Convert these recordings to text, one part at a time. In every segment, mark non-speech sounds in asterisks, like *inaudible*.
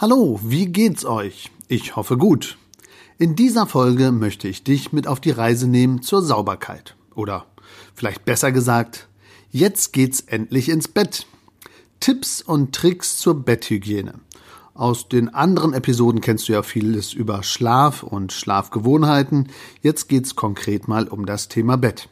Hallo, wie geht's euch? Ich hoffe gut. In dieser Folge möchte ich dich mit auf die Reise nehmen zur Sauberkeit. Oder vielleicht besser gesagt, jetzt geht's endlich ins Bett. Tipps und Tricks zur Betthygiene. Aus den anderen Episoden kennst du ja vieles über Schlaf und Schlafgewohnheiten. Jetzt geht's konkret mal um das Thema Bett.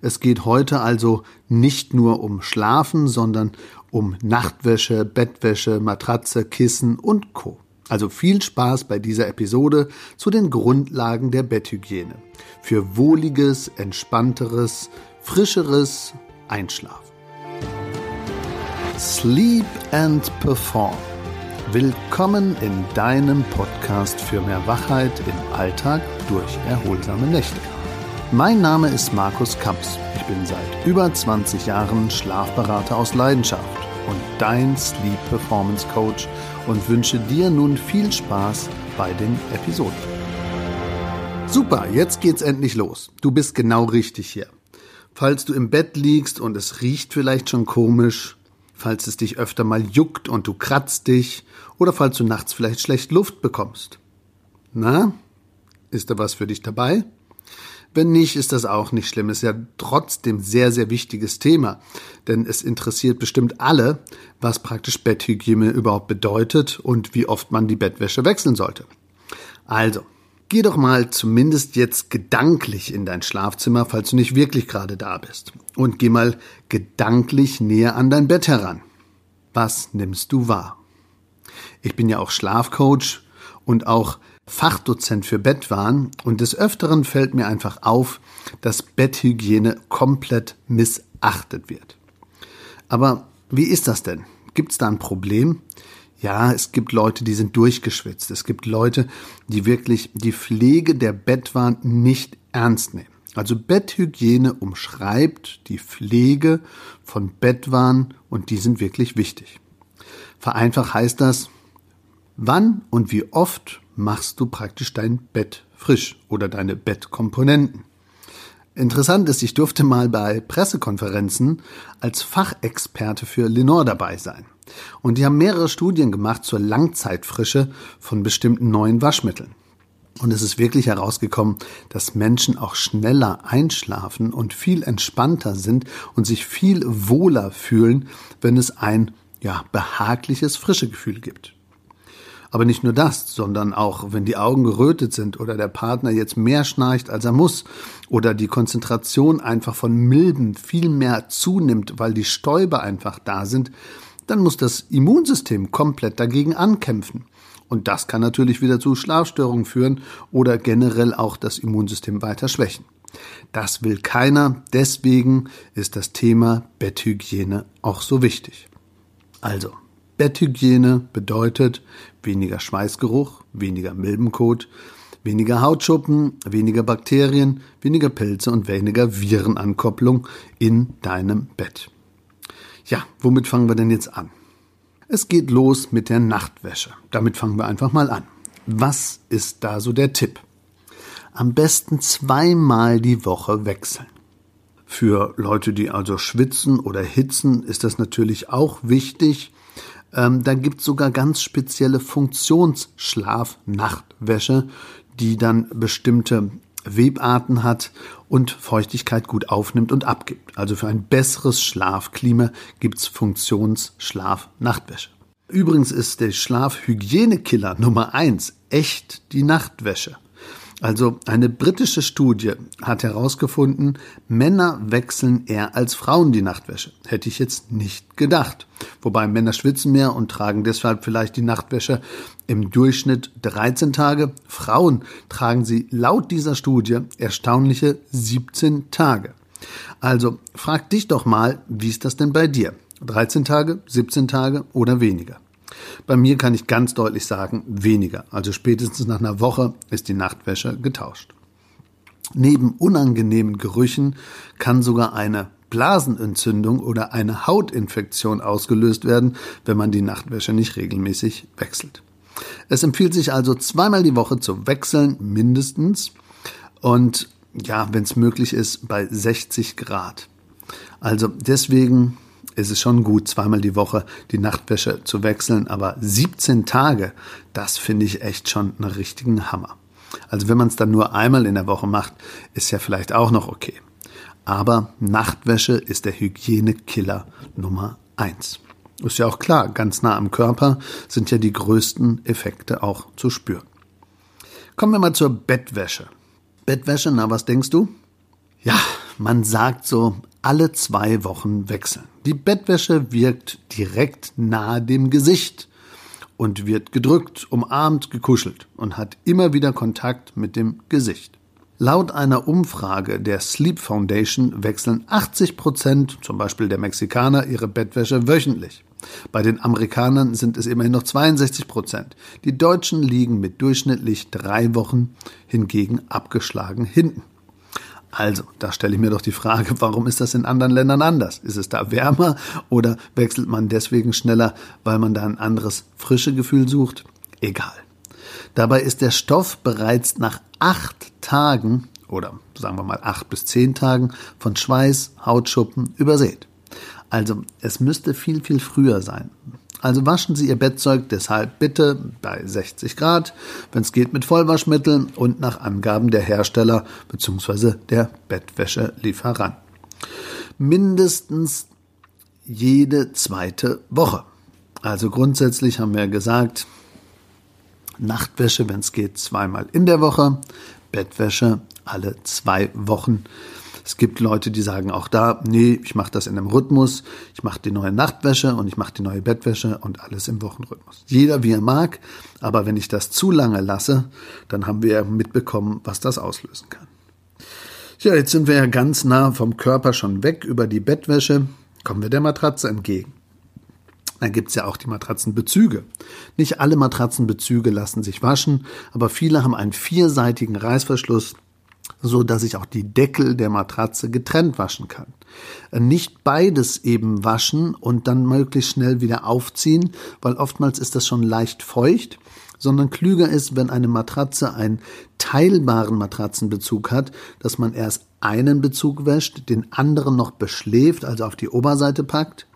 Es geht heute also nicht nur um Schlafen, sondern um Nachtwäsche, Bettwäsche, Matratze, Kissen und Co. Also viel Spaß bei dieser Episode zu den Grundlagen der Betthygiene. Für wohliges, entspannteres, frischeres Einschlafen. Sleep and Perform. Willkommen in deinem Podcast für mehr Wachheit im Alltag durch erholsame Nächte. Mein Name ist Markus Kamps. Ich bin seit über 20 Jahren Schlafberater aus Leidenschaft und dein Sleep Performance Coach und wünsche dir nun viel Spaß bei den Episoden. Super, jetzt geht's endlich los. Du bist genau richtig hier. Falls du im Bett liegst und es riecht vielleicht schon komisch, falls es dich öfter mal juckt und du kratzt dich oder falls du nachts vielleicht schlecht Luft bekommst. Na, ist da was für dich dabei? Wenn nicht, ist das auch nicht schlimm. Ist ja trotzdem sehr, sehr wichtiges Thema. Denn es interessiert bestimmt alle, was praktisch Betthygiene überhaupt bedeutet und wie oft man die Bettwäsche wechseln sollte. Also, geh doch mal zumindest jetzt gedanklich in dein Schlafzimmer, falls du nicht wirklich gerade da bist. Und geh mal gedanklich näher an dein Bett heran. Was nimmst du wahr? Ich bin ja auch Schlafcoach und auch Fachdozent für Bettwahn und des Öfteren fällt mir einfach auf, dass Betthygiene komplett missachtet wird. Aber wie ist das denn? Gibt es da ein Problem? Ja, es gibt Leute, die sind durchgeschwitzt. Es gibt Leute, die wirklich die Pflege der Bettwahn nicht ernst nehmen. Also Betthygiene umschreibt die Pflege von Bettwahn und die sind wirklich wichtig. Vereinfacht heißt das, wann und wie oft machst du praktisch dein Bett frisch oder deine Bettkomponenten. Interessant ist, ich durfte mal bei Pressekonferenzen als Fachexperte für Lenore dabei sein. Und die haben mehrere Studien gemacht zur Langzeitfrische von bestimmten neuen Waschmitteln. Und es ist wirklich herausgekommen, dass Menschen auch schneller einschlafen und viel entspannter sind und sich viel wohler fühlen, wenn es ein ja, behagliches frische Gefühl gibt. Aber nicht nur das, sondern auch, wenn die Augen gerötet sind oder der Partner jetzt mehr schnarcht, als er muss, oder die Konzentration einfach von Milben viel mehr zunimmt, weil die Stäube einfach da sind, dann muss das Immunsystem komplett dagegen ankämpfen. Und das kann natürlich wieder zu Schlafstörungen führen oder generell auch das Immunsystem weiter schwächen. Das will keiner, deswegen ist das Thema Betthygiene auch so wichtig. Also, Betthygiene bedeutet weniger Schweißgeruch, weniger Milbenkot, weniger Hautschuppen, weniger Bakterien, weniger Pilze und weniger Virenankopplung in deinem Bett. Ja, womit fangen wir denn jetzt an? Es geht los mit der Nachtwäsche. Damit fangen wir einfach mal an. Was ist da so der Tipp? Am besten zweimal die Woche wechseln. Für Leute, die also schwitzen oder hitzen, ist das natürlich auch wichtig, ähm, da gibt es sogar ganz spezielle Funktionsschlaf-Nachtwäsche, die dann bestimmte Webarten hat und Feuchtigkeit gut aufnimmt und abgibt. Also für ein besseres Schlafklima gibt's Funktionsschlaf-Nachtwäsche. Übrigens ist der Schlafhygienekiller Nummer eins echt die Nachtwäsche. Also eine britische Studie hat herausgefunden, Männer wechseln eher als Frauen die Nachtwäsche. Hätte ich jetzt nicht gedacht. Wobei Männer schwitzen mehr und tragen deshalb vielleicht die Nachtwäsche im Durchschnitt 13 Tage. Frauen tragen sie laut dieser Studie erstaunliche 17 Tage. Also frag dich doch mal, wie ist das denn bei dir? 13 Tage, 17 Tage oder weniger? Bei mir kann ich ganz deutlich sagen, weniger. Also spätestens nach einer Woche ist die Nachtwäsche getauscht. Neben unangenehmen Gerüchen kann sogar eine Blasenentzündung oder eine Hautinfektion ausgelöst werden, wenn man die Nachtwäsche nicht regelmäßig wechselt. Es empfiehlt sich also zweimal die Woche zu wechseln, mindestens. Und ja, wenn es möglich ist, bei 60 Grad. Also deswegen ist es schon gut, zweimal die Woche die Nachtwäsche zu wechseln, aber 17 Tage, das finde ich echt schon einen richtigen Hammer. Also wenn man es dann nur einmal in der Woche macht, ist ja vielleicht auch noch okay. Aber Nachtwäsche ist der Hygienekiller Nummer eins. Ist ja auch klar, ganz nah am Körper sind ja die größten Effekte auch zu spüren. Kommen wir mal zur Bettwäsche. Bettwäsche, na, was denkst du? Ja, man sagt so, alle zwei Wochen wechseln. Die Bettwäsche wirkt direkt nahe dem Gesicht und wird gedrückt, umarmt, gekuschelt und hat immer wieder Kontakt mit dem Gesicht. Laut einer Umfrage der Sleep Foundation wechseln 80 Prozent, zum Beispiel der Mexikaner, ihre Bettwäsche wöchentlich. Bei den Amerikanern sind es immerhin noch 62 Prozent. Die Deutschen liegen mit durchschnittlich drei Wochen hingegen abgeschlagen hinten. Also, da stelle ich mir doch die Frage, warum ist das in anderen Ländern anders? Ist es da wärmer oder wechselt man deswegen schneller, weil man da ein anderes frische Gefühl sucht? Egal. Dabei ist der Stoff bereits nach acht Tagen oder sagen wir mal acht bis zehn Tagen von Schweiß, Hautschuppen übersät. Also es müsste viel, viel früher sein. Also waschen Sie Ihr Bettzeug deshalb bitte bei 60 Grad, wenn es geht mit Vollwaschmittel und nach Angaben der Hersteller bzw. der Bettwäschelieferant. Mindestens jede zweite Woche. Also grundsätzlich haben wir gesagt, Nachtwäsche, wenn es geht, zweimal in der Woche, Bettwäsche alle zwei Wochen. Es gibt Leute, die sagen auch da, nee, ich mache das in einem Rhythmus, ich mache die neue Nachtwäsche und ich mache die neue Bettwäsche und alles im Wochenrhythmus. Jeder wie er mag, aber wenn ich das zu lange lasse, dann haben wir mitbekommen, was das auslösen kann. Ja, jetzt sind wir ja ganz nah vom Körper schon weg über die Bettwäsche, kommen wir der Matratze entgegen. Dann gibt's ja auch die Matratzenbezüge. Nicht alle Matratzenbezüge lassen sich waschen, aber viele haben einen vierseitigen Reißverschluss, so dass ich auch die Deckel der Matratze getrennt waschen kann. Nicht beides eben waschen und dann möglichst schnell wieder aufziehen, weil oftmals ist das schon leicht feucht, sondern klüger ist, wenn eine Matratze einen teilbaren Matratzenbezug hat, dass man erst einen Bezug wäscht, den anderen noch beschläft, also auf die Oberseite packt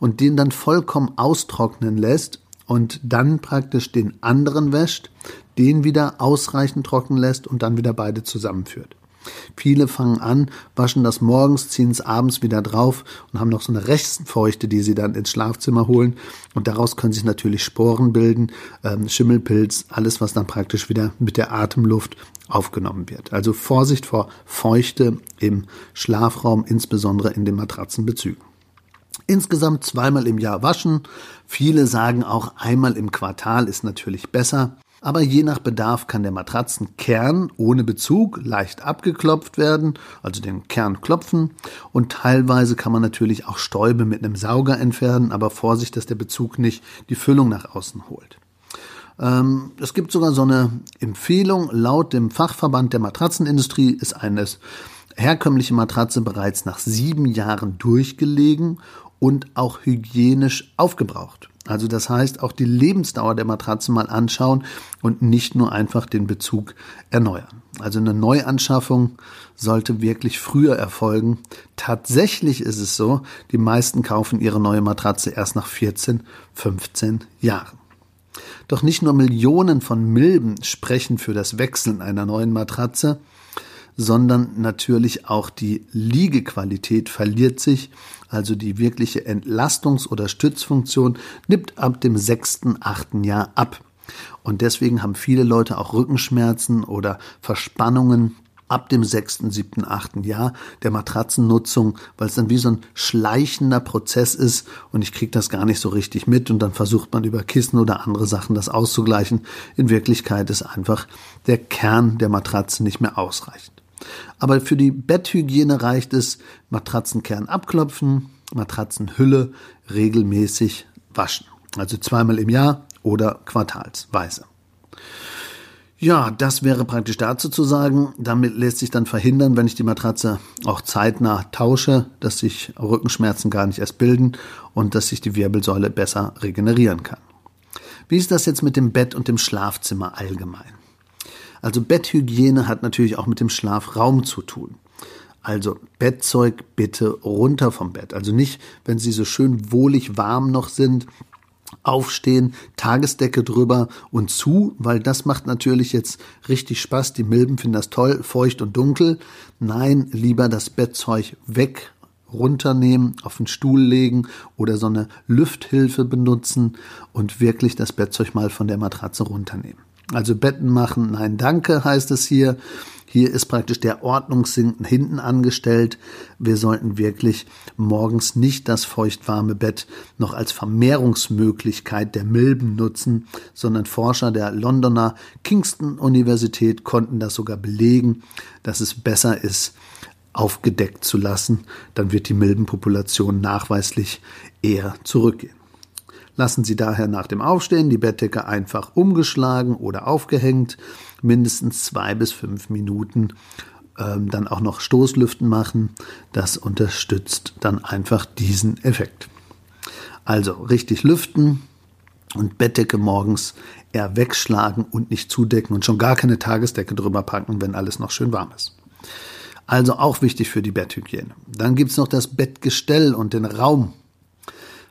und den dann vollkommen austrocknen lässt und dann praktisch den anderen wäscht, den wieder ausreichend trocken lässt und dann wieder beide zusammenführt. Viele fangen an, waschen das morgens, ziehen es abends wieder drauf und haben noch so eine Restfeuchte, die sie dann ins Schlafzimmer holen. Und daraus können sich natürlich Sporen bilden, ähm, Schimmelpilz, alles, was dann praktisch wieder mit der Atemluft aufgenommen wird. Also Vorsicht vor Feuchte im Schlafraum, insbesondere in den Matratzenbezügen. Insgesamt zweimal im Jahr waschen. Viele sagen auch einmal im Quartal ist natürlich besser. Aber je nach Bedarf kann der Matratzenkern ohne Bezug leicht abgeklopft werden, also den Kern klopfen. Und teilweise kann man natürlich auch Stäube mit einem Sauger entfernen, aber Vorsicht, dass der Bezug nicht die Füllung nach außen holt. Ähm, es gibt sogar so eine Empfehlung, laut dem Fachverband der Matratzenindustrie ist eine herkömmliche Matratze bereits nach sieben Jahren durchgelegen und auch hygienisch aufgebraucht. Also das heißt, auch die Lebensdauer der Matratze mal anschauen und nicht nur einfach den Bezug erneuern. Also eine Neuanschaffung sollte wirklich früher erfolgen. Tatsächlich ist es so, die meisten kaufen ihre neue Matratze erst nach 14, 15 Jahren. Doch nicht nur Millionen von Milben sprechen für das Wechseln einer neuen Matratze, sondern natürlich auch die Liegequalität verliert sich, also die wirkliche Entlastungs- oder Stützfunktion nimmt ab dem sechsten, achten Jahr ab. Und deswegen haben viele Leute auch Rückenschmerzen oder Verspannungen ab dem sechsten, siebten, achten Jahr der Matratzennutzung, weil es dann wie so ein schleichender Prozess ist und ich kriege das gar nicht so richtig mit und dann versucht man über Kissen oder andere Sachen das auszugleichen. In Wirklichkeit ist einfach der Kern der Matratze nicht mehr ausreichend. Aber für die Betthygiene reicht es, Matratzenkern abklopfen, Matratzenhülle regelmäßig waschen. Also zweimal im Jahr oder quartalsweise. Ja, das wäre praktisch dazu zu sagen. Damit lässt sich dann verhindern, wenn ich die Matratze auch zeitnah tausche, dass sich Rückenschmerzen gar nicht erst bilden und dass sich die Wirbelsäule besser regenerieren kann. Wie ist das jetzt mit dem Bett und dem Schlafzimmer allgemein? Also Betthygiene hat natürlich auch mit dem Schlafraum zu tun. Also Bettzeug bitte runter vom Bett. Also nicht, wenn sie so schön wohlig warm noch sind, aufstehen, Tagesdecke drüber und zu, weil das macht natürlich jetzt richtig Spaß. Die Milben finden das toll, feucht und dunkel. Nein, lieber das Bettzeug weg, runternehmen, auf den Stuhl legen oder so eine Lüfthilfe benutzen und wirklich das Bettzeug mal von der Matratze runternehmen. Also Betten machen, nein, danke heißt es hier. Hier ist praktisch der Ordnungssinn hinten angestellt. Wir sollten wirklich morgens nicht das feuchtwarme Bett noch als Vermehrungsmöglichkeit der Milben nutzen, sondern Forscher der Londoner Kingston Universität konnten das sogar belegen, dass es besser ist, aufgedeckt zu lassen. Dann wird die Milbenpopulation nachweislich eher zurückgehen. Lassen Sie daher nach dem Aufstehen die Bettdecke einfach umgeschlagen oder aufgehängt, mindestens zwei bis fünf Minuten ähm, dann auch noch Stoßlüften machen. Das unterstützt dann einfach diesen Effekt. Also richtig lüften und Bettdecke morgens eher wegschlagen und nicht zudecken und schon gar keine Tagesdecke drüber packen, wenn alles noch schön warm ist. Also auch wichtig für die Betthygiene. Dann gibt's noch das Bettgestell und den Raum.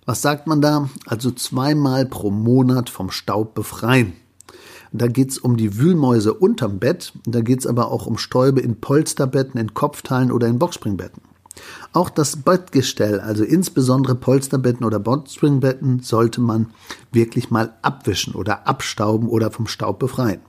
Was sagt man da? Also zweimal pro Monat vom Staub befreien. Da geht's um die Wühlmäuse unterm Bett, da geht's aber auch um Stäube in Polsterbetten, in Kopfteilen oder in Boxspringbetten. Auch das Bettgestell, also insbesondere Polsterbetten oder Boxspringbetten, sollte man wirklich mal abwischen oder abstauben oder vom Staub befreien.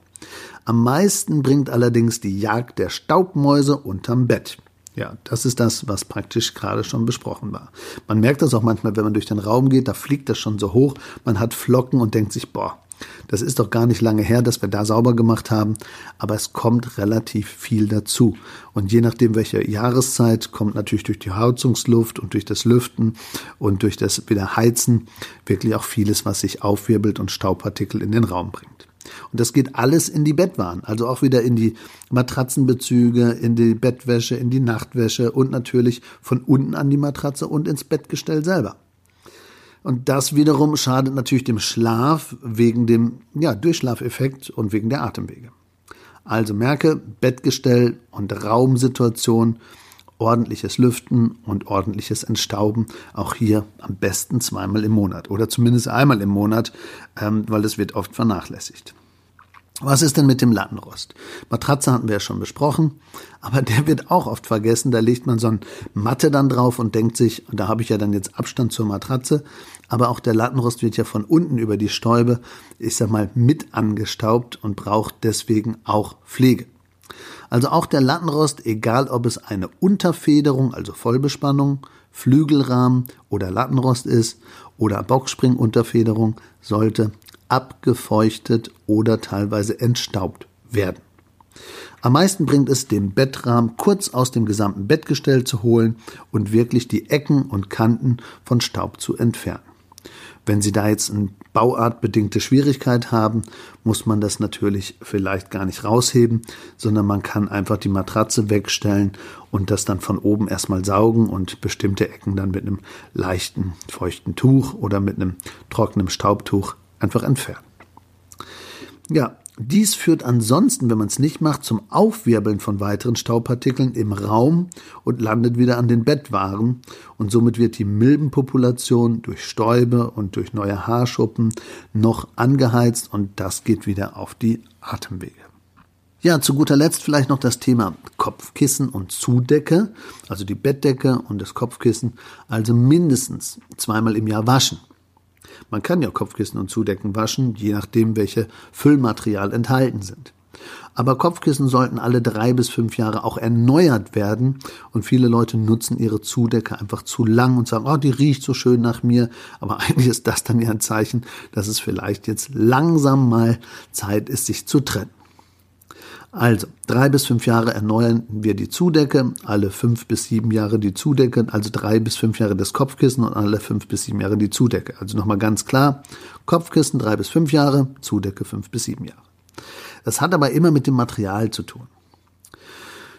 Am meisten bringt allerdings die Jagd der Staubmäuse unterm Bett. Ja, das ist das, was praktisch gerade schon besprochen war. Man merkt das auch manchmal, wenn man durch den Raum geht, da fliegt das schon so hoch, man hat Flocken und denkt sich, boah, das ist doch gar nicht lange her, dass wir da sauber gemacht haben, aber es kommt relativ viel dazu. Und je nachdem, welche Jahreszeit, kommt natürlich durch die Heizungsluft und durch das Lüften und durch das Wiederheizen wirklich auch vieles, was sich aufwirbelt und Staubpartikel in den Raum bringt. Und das geht alles in die Bettwaren, also auch wieder in die Matratzenbezüge, in die Bettwäsche, in die Nachtwäsche und natürlich von unten an die Matratze und ins Bettgestell selber. Und das wiederum schadet natürlich dem Schlaf wegen dem ja, Durchschlafeffekt und wegen der Atemwege. Also merke, Bettgestell und Raumsituation, ordentliches Lüften und ordentliches Entstauben, auch hier am besten zweimal im Monat oder zumindest einmal im Monat, ähm, weil das wird oft vernachlässigt. Was ist denn mit dem Lattenrost? Matratze hatten wir ja schon besprochen, aber der wird auch oft vergessen. Da legt man so ein Matte dann drauf und denkt sich, da habe ich ja dann jetzt Abstand zur Matratze, aber auch der Lattenrost wird ja von unten über die Stäube, ich sag mal, mit angestaubt und braucht deswegen auch Pflege. Also auch der Lattenrost, egal ob es eine Unterfederung, also Vollbespannung, Flügelrahmen oder Lattenrost ist oder Boxspringunterfederung, sollte abgefeuchtet oder teilweise entstaubt werden. Am meisten bringt es, den Bettrahmen kurz aus dem gesamten Bettgestell zu holen und wirklich die Ecken und Kanten von Staub zu entfernen. Wenn Sie da jetzt eine bauartbedingte Schwierigkeit haben, muss man das natürlich vielleicht gar nicht rausheben, sondern man kann einfach die Matratze wegstellen und das dann von oben erstmal saugen und bestimmte Ecken dann mit einem leichten, feuchten Tuch oder mit einem trockenen Staubtuch einfach entfernen. Ja, dies führt ansonsten, wenn man es nicht macht, zum Aufwirbeln von weiteren Staubpartikeln im Raum und landet wieder an den Bettwaren und somit wird die Milbenpopulation durch Stäube und durch neue Haarschuppen noch angeheizt und das geht wieder auf die Atemwege. Ja, zu guter Letzt vielleicht noch das Thema Kopfkissen und Zudecke, also die Bettdecke und das Kopfkissen, also mindestens zweimal im Jahr waschen. Man kann ja Kopfkissen und Zudecken waschen, je nachdem, welche Füllmaterial enthalten sind. Aber Kopfkissen sollten alle drei bis fünf Jahre auch erneuert werden. Und viele Leute nutzen ihre Zudecke einfach zu lang und sagen, oh, die riecht so schön nach mir. Aber *laughs* eigentlich ist das dann ja ein Zeichen, dass es vielleicht jetzt langsam mal Zeit ist, sich zu trennen. Also, drei bis fünf Jahre erneuern wir die Zudecke, alle fünf bis sieben Jahre die Zudecke, also drei bis fünf Jahre das Kopfkissen und alle fünf bis sieben Jahre die Zudecke. Also nochmal ganz klar, Kopfkissen drei bis fünf Jahre, Zudecke fünf bis sieben Jahre. Das hat aber immer mit dem Material zu tun.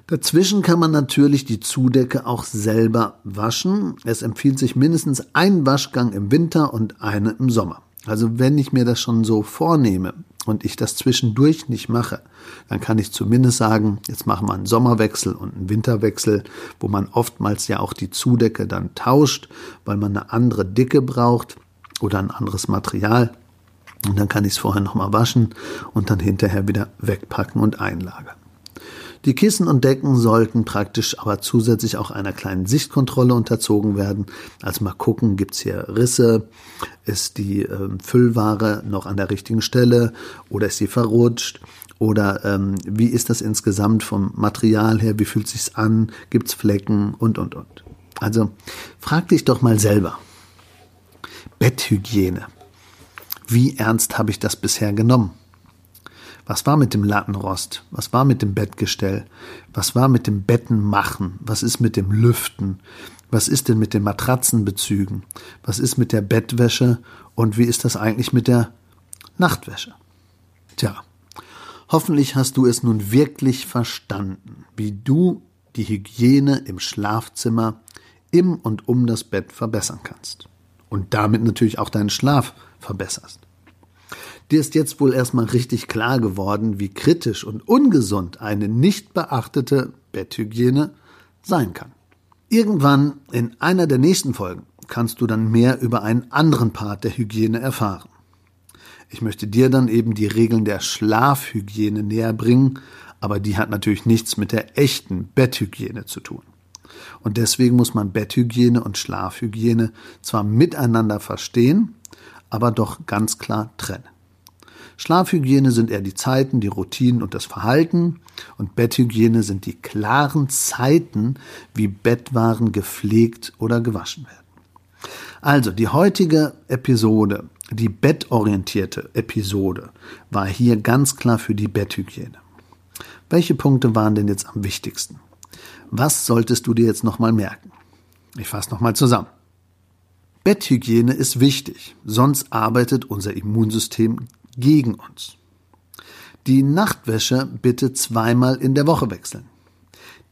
Dazwischen kann man natürlich die Zudecke auch selber waschen. Es empfiehlt sich mindestens ein Waschgang im Winter und eine im Sommer. Also wenn ich mir das schon so vornehme, und ich das zwischendurch nicht mache, dann kann ich zumindest sagen, jetzt machen wir einen Sommerwechsel und einen Winterwechsel, wo man oftmals ja auch die Zudecke dann tauscht, weil man eine andere Dicke braucht oder ein anderes Material. Und dann kann ich es vorher nochmal waschen und dann hinterher wieder wegpacken und einlagern. Die Kissen und Decken sollten praktisch aber zusätzlich auch einer kleinen Sichtkontrolle unterzogen werden. Also mal gucken, gibt's hier Risse, ist die äh, Füllware noch an der richtigen Stelle oder ist sie verrutscht oder ähm, wie ist das insgesamt vom Material her, wie fühlt sich's an, gibt's Flecken und und und. Also frag dich doch mal selber. Betthygiene. Wie ernst habe ich das bisher genommen? Was war mit dem Lattenrost? Was war mit dem Bettgestell? Was war mit dem Bettenmachen? Was ist mit dem Lüften? Was ist denn mit den Matratzenbezügen? Was ist mit der Bettwäsche? Und wie ist das eigentlich mit der Nachtwäsche? Tja, hoffentlich hast du es nun wirklich verstanden, wie du die Hygiene im Schlafzimmer im und um das Bett verbessern kannst. Und damit natürlich auch deinen Schlaf verbesserst. Dir ist jetzt wohl erstmal richtig klar geworden, wie kritisch und ungesund eine nicht beachtete Betthygiene sein kann. Irgendwann in einer der nächsten Folgen kannst du dann mehr über einen anderen Part der Hygiene erfahren. Ich möchte dir dann eben die Regeln der Schlafhygiene näher bringen, aber die hat natürlich nichts mit der echten Betthygiene zu tun. Und deswegen muss man Betthygiene und Schlafhygiene zwar miteinander verstehen, aber doch ganz klar trennen. Schlafhygiene sind eher die Zeiten, die Routinen und das Verhalten. Und Betthygiene sind die klaren Zeiten, wie Bettwaren gepflegt oder gewaschen werden. Also die heutige Episode, die bettorientierte Episode, war hier ganz klar für die Betthygiene. Welche Punkte waren denn jetzt am wichtigsten? Was solltest du dir jetzt nochmal merken? Ich fasse nochmal zusammen. Betthygiene ist wichtig, sonst arbeitet unser Immunsystem gegen uns. Die Nachtwäsche bitte zweimal in der Woche wechseln.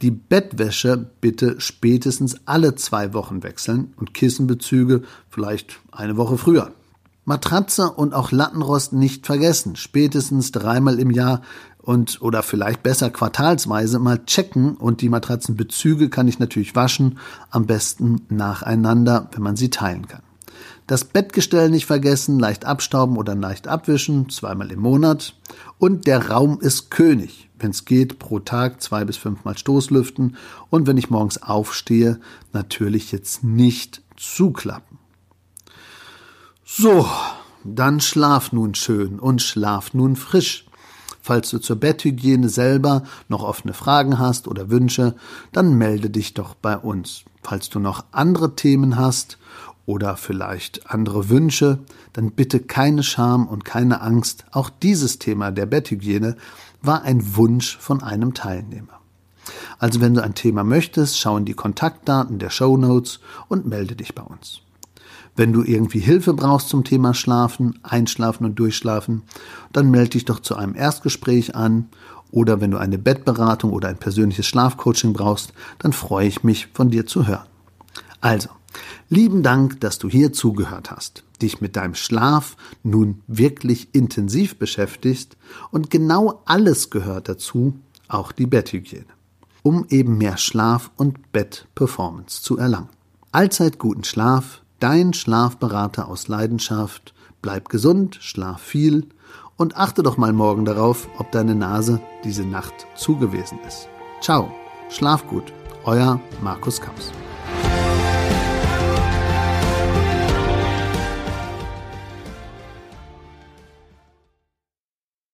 Die Bettwäsche bitte spätestens alle zwei Wochen wechseln und Kissenbezüge vielleicht eine Woche früher. Matratze und auch Lattenrost nicht vergessen. Spätestens dreimal im Jahr und oder vielleicht besser quartalsweise mal checken und die Matratzenbezüge kann ich natürlich waschen, am besten nacheinander, wenn man sie teilen kann. Das Bettgestell nicht vergessen, leicht abstauben oder leicht abwischen, zweimal im Monat. Und der Raum ist König. Wenn es geht, pro Tag zwei bis fünfmal Stoßlüften. Und wenn ich morgens aufstehe, natürlich jetzt nicht zuklappen. So, dann schlaf nun schön und schlaf nun frisch. Falls du zur Betthygiene selber noch offene Fragen hast oder Wünsche, dann melde dich doch bei uns. Falls du noch andere Themen hast oder vielleicht andere Wünsche, dann bitte keine Scham und keine Angst. Auch dieses Thema der Betthygiene war ein Wunsch von einem Teilnehmer. Also wenn du ein Thema möchtest, schau in die Kontaktdaten der Show Notes und melde dich bei uns. Wenn du irgendwie Hilfe brauchst zum Thema Schlafen, Einschlafen und Durchschlafen, dann melde dich doch zu einem Erstgespräch an oder wenn du eine Bettberatung oder ein persönliches Schlafcoaching brauchst, dann freue ich mich von dir zu hören. Also, Lieben Dank, dass du hier zugehört hast, dich mit deinem Schlaf nun wirklich intensiv beschäftigst und genau alles gehört dazu, auch die Betthygiene, um eben mehr Schlaf und Bettperformance zu erlangen. Allzeit guten Schlaf, dein Schlafberater aus Leidenschaft, bleib gesund, schlaf viel und achte doch mal morgen darauf, ob deine Nase diese Nacht zugewesen ist. Ciao, schlaf gut, euer Markus Kaps.